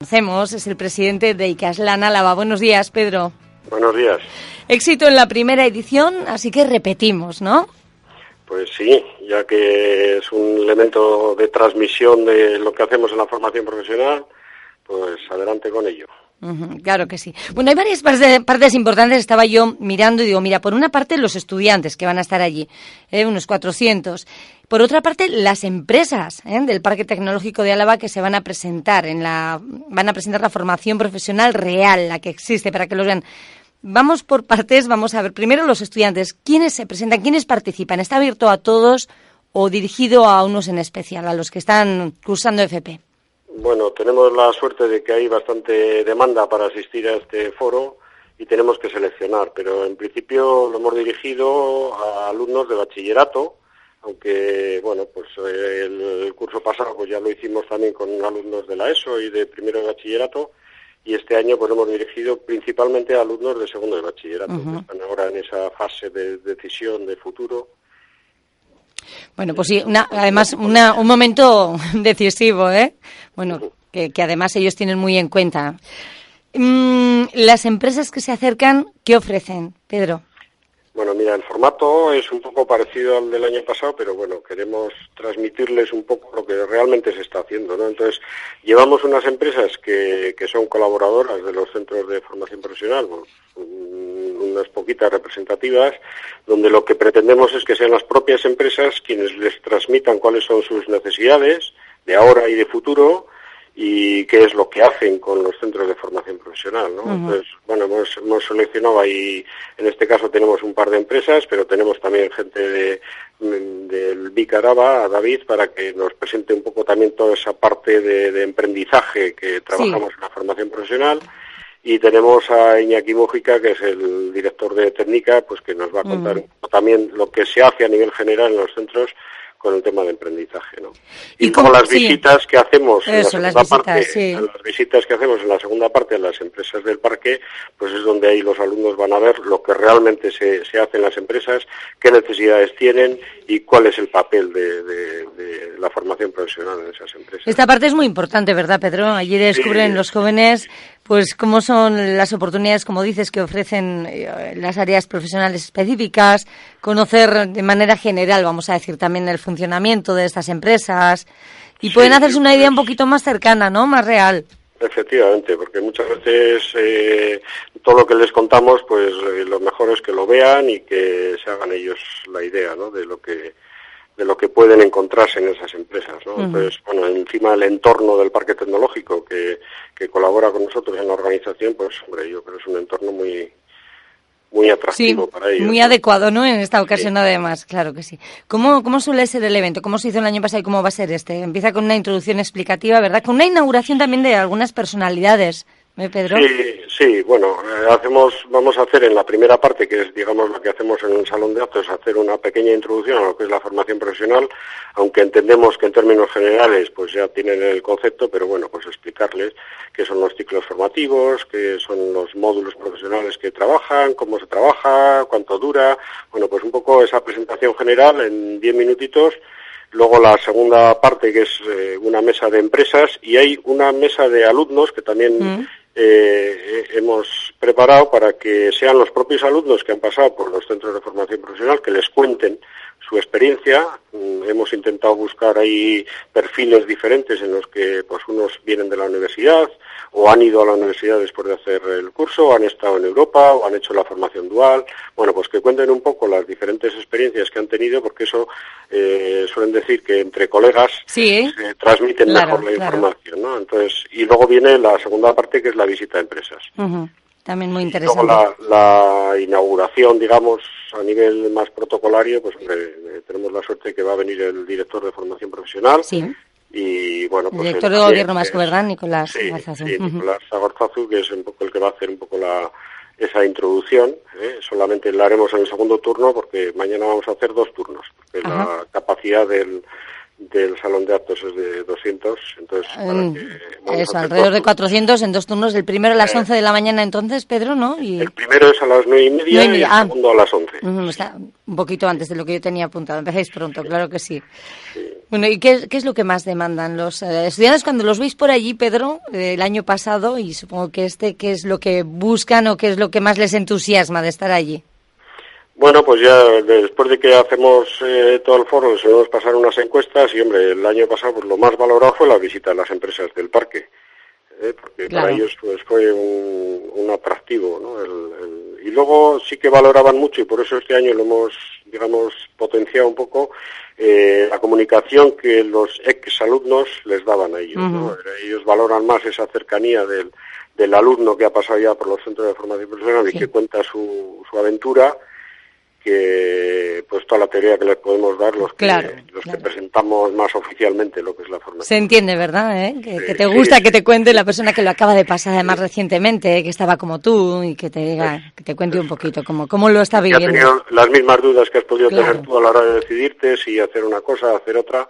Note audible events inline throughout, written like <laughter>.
Conocemos, es el presidente de Icaslan Álava. Buenos días, Pedro. Buenos días. Éxito en la primera edición, así que repetimos, ¿no? Pues sí, ya que es un elemento de transmisión de lo que hacemos en la formación profesional, pues adelante con ello. Claro que sí. Bueno, hay varias partes, importantes. Estaba yo mirando y digo, mira, por una parte los estudiantes que van a estar allí, eh, unos 400. Por otra parte, las empresas ¿eh? del Parque Tecnológico de Álava que se van a presentar en la, van a presentar la formación profesional real, la que existe, para que los vean. Vamos por partes, vamos a ver. Primero los estudiantes. ¿Quiénes se presentan? ¿Quiénes participan? ¿Está abierto a todos o dirigido a unos en especial, a los que están cursando FP? Bueno, tenemos la suerte de que hay bastante demanda para asistir a este foro y tenemos que seleccionar, pero en principio lo hemos dirigido a alumnos de bachillerato, aunque bueno pues el, curso pasado pues ya lo hicimos también con alumnos de la ESO y de primero de bachillerato y este año pues hemos dirigido principalmente a alumnos de segundo de bachillerato que están ahora en esa fase de decisión de futuro bueno pues sí además un momento <laughs> decisivo eh bueno que, que además ellos tienen muy en cuenta. Mm, las empresas que se acercan qué ofrecen Pedro. Bueno, mira, el formato es un poco parecido al del año pasado, pero bueno, queremos transmitirles un poco lo que realmente se está haciendo, ¿no? Entonces, llevamos unas empresas que, que son colaboradoras de los centros de formación profesional, unas poquitas representativas, donde lo que pretendemos es que sean las propias empresas quienes les transmitan cuáles son sus necesidades de ahora y de futuro, y qué es lo que hacen con los centros de formación profesional, ¿no? Entonces, bueno, hemos, hemos, seleccionado ahí, en este caso tenemos un par de empresas, pero tenemos también gente de, del Bicaraba, a David, para que nos presente un poco también toda esa parte de, de emprendizaje que trabajamos en la formación profesional. Y tenemos a Iñaki Mújica, que es el director de técnica, pues que nos va a contar también lo que se hace a nivel general en los centros con el tema de emprendizaje, ¿no? Y, como las visitas que hacemos en la segunda parte, las visitas que hacemos en la segunda parte de las empresas del parque, pues es donde ahí los alumnos van a ver lo que realmente se, se hace en las empresas, qué necesidades tienen y cuál es el papel de, la formación profesional en esas empresas. Esta parte es muy importante, ¿verdad, Pedro? Allí descubren los jóvenes pues cómo son las oportunidades, como dices, que ofrecen eh, las áreas profesionales específicas, conocer de manera general, vamos a decir, también el funcionamiento de estas empresas y pueden hacerse una idea un poquito más cercana, ¿no? Más real. Efectivamente, porque muchas veces eh, todo lo que les contamos, pues eh, lo mejor es que lo vean y que se hagan ellos la idea, ¿no? De lo que de lo que pueden encontrarse en esas empresas. ¿no? Entonces, bueno, encima el entorno del parque tecnológico que, que colabora con nosotros en la organización, pues hombre, yo creo que es un entorno muy muy atractivo para ellos. Muy adecuado, ¿no? En esta ocasión, además, claro que sí. ¿Cómo, ¿Cómo suele ser el evento? ¿Cómo se hizo el año pasado y cómo va a ser este? Empieza con una introducción explicativa, ¿verdad? Con una inauguración también de algunas personalidades Sí, sí, bueno, eh, hacemos, vamos a hacer en la primera parte, que es, digamos, lo que hacemos en un salón de actos, hacer una pequeña introducción a lo que es la formación profesional, aunque entendemos que en términos generales, pues ya tienen el concepto, pero bueno, pues explicarles qué son los ciclos formativos, qué son los módulos profesionales que trabajan, cómo se trabaja, cuánto dura, bueno, pues un poco esa presentación general en diez minutitos, Luego la segunda parte que es eh, una mesa de empresas y hay una mesa de alumnos que también mm eh, hemos preparado para que sean los propios alumnos que han pasado por los centros de formación profesional que les cuenten su experiencia. Mm, hemos intentado buscar ahí perfiles diferentes en los que pues unos vienen de la universidad o han ido a la universidad después de hacer el curso, o han estado en Europa o han hecho la formación dual. Bueno, pues que cuenten un poco las diferentes experiencias que han tenido porque eso eh, suelen decir que entre colegas se transmiten mejor la información, ¿no? Entonces, y luego viene la segunda parte que es la visita a empresas. También muy interesante. luego la, inauguración, digamos, a nivel más protocolario, pues eh, tenemos la suerte que va a venir el director de formación profesional. Sí. Y bueno, pues. El director de gobierno más ¿verdad? Nicolás sí, Sí, Nicolás Agorzazu, que es un poco el que va a hacer un poco la, esa introducción. ¿eh? Solamente la haremos en el segundo turno porque mañana vamos a hacer dos turnos. Porque la capacidad del, del salón de actos es de 200, entonces... Mm, eso, alrededor de 400 en dos turnos, el primero a las 11 eh. de la mañana entonces, Pedro, ¿no? Y... El primero es a las 9 y media, y, el ah. segundo a las 11. un poquito antes de lo que yo tenía apuntado, empezáis pronto, claro que sí. Bueno, ¿y qué, es lo que más demandan los eh, estudiantes cuando los veis por allí, Pedro, el año pasado, y supongo que este, qué es lo que buscan o qué es lo que más les entusiasma de estar allí? Bueno, pues ya después de que hacemos eh, todo el foro, les solemos pasar unas encuestas y, hombre, el año pasado pues, lo más valorado fue la visita a las empresas del parque, ¿eh? porque para ellos pues, fue un, atractivo. ¿no? y luego sí que valoraban mucho, y por eso este año lo hemos, digamos, potenciado un poco, eh, la comunicación que los ex-alumnos les daban a ellos. Ellos valoran más esa cercanía del, del alumno que ha pasado ya por los centros de formación profesional y que cuenta su, su aventura que pues toda la teoría que les podemos dar los que los que presentamos más oficialmente lo que es la formación. Se entiende, ¿verdad? ¿Eh? Que, te gusta que te cuente la persona que lo acaba de pasar además recientemente, que estaba como tú y que te diga, que te cuente un poquito cómo, cómo lo está viviendo. tenido las mismas dudas que has podido tener tú a la hora de decidirte si hacer una cosa, hacer otra.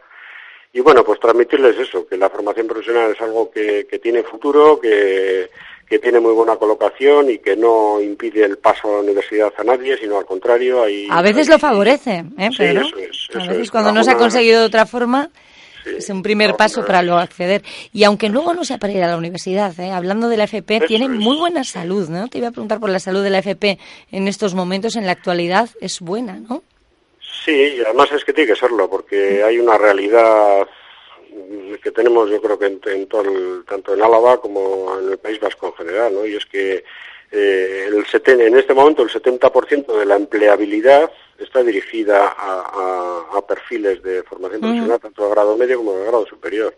Y bueno, pues transmitirles eso, que la formación profesional es algo que, que tiene futuro, que que tiene muy buena colocación y que no impide el paso a la universidad a nadie, sino al contrario. Hay, a veces lo favorece, ¿eh, Pedro? a veces cuando no se ha conseguido de otra forma, es un primer paso para luego acceder. Y aunque luego no sea para ir a la universidad, ¿eh? hablando de la FP, tiene muy buena salud, ¿no? Te iba a preguntar por la salud de la FP en estos momentos, en la actualidad, es buena, ¿no? Sí, y además es que tiene que serlo, porque hay una realidad que tenemos yo creo que en, todo tanto en Álava como en el País Vasco en general, ¿no? Y es que eh, el en este momento el 70% de la empleabilidad está dirigida a, perfiles de formación profesional, tanto de grado medio como de grado superior.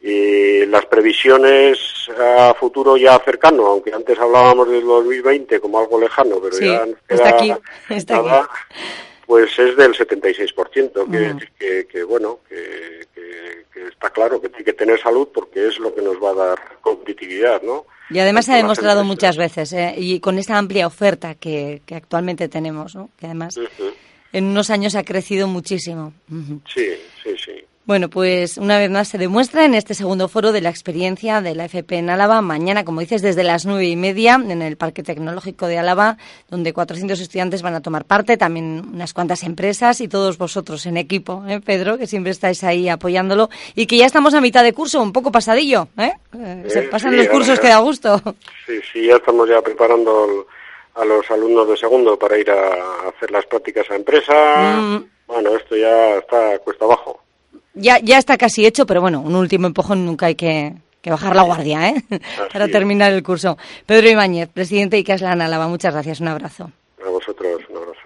Y las previsiones a futuro ya cercano, aunque antes hablábamos del 2020 como algo lejano, pero ya está aquí, está aquí. pues es del 76%, que, que, que bueno, que, está claro que tiene que tener salud porque es lo que nos va a dar competitividad, ¿no? Y además se ha demostrado muchas veces, ¿eh? y con esta amplia oferta que, que actualmente tenemos, ¿no? Que además en unos años ha crecido muchísimo. Sí, sí, sí. Bueno, pues una vez más se demuestra en este segundo foro de la experiencia de la FP en Álava, mañana, como dices, desde las nueve y media en el Parque Tecnológico de Álava, donde 400 estudiantes van a tomar parte, también unas cuantas empresas y todos vosotros en equipo, ¿eh, Pedro, que siempre estáis ahí apoyándolo y que ya estamos a mitad de curso, un poco pasadillo, ¿eh? eh se pasan los cursos que da gusto. Sí, sí, ya estamos ya preparando a los alumnos de segundo para ir a hacer las prácticas a empresa. Mm. Bueno, esto ya está ya, ya está casi hecho, pero bueno, un último empujón nunca hay que, bajar la guardia, ¿eh? <laughs> Para terminar el curso. Pedro Ibáñez, presidente de ICASLAN Álava, muchas gracias, un abrazo. A vosotros, un abrazo.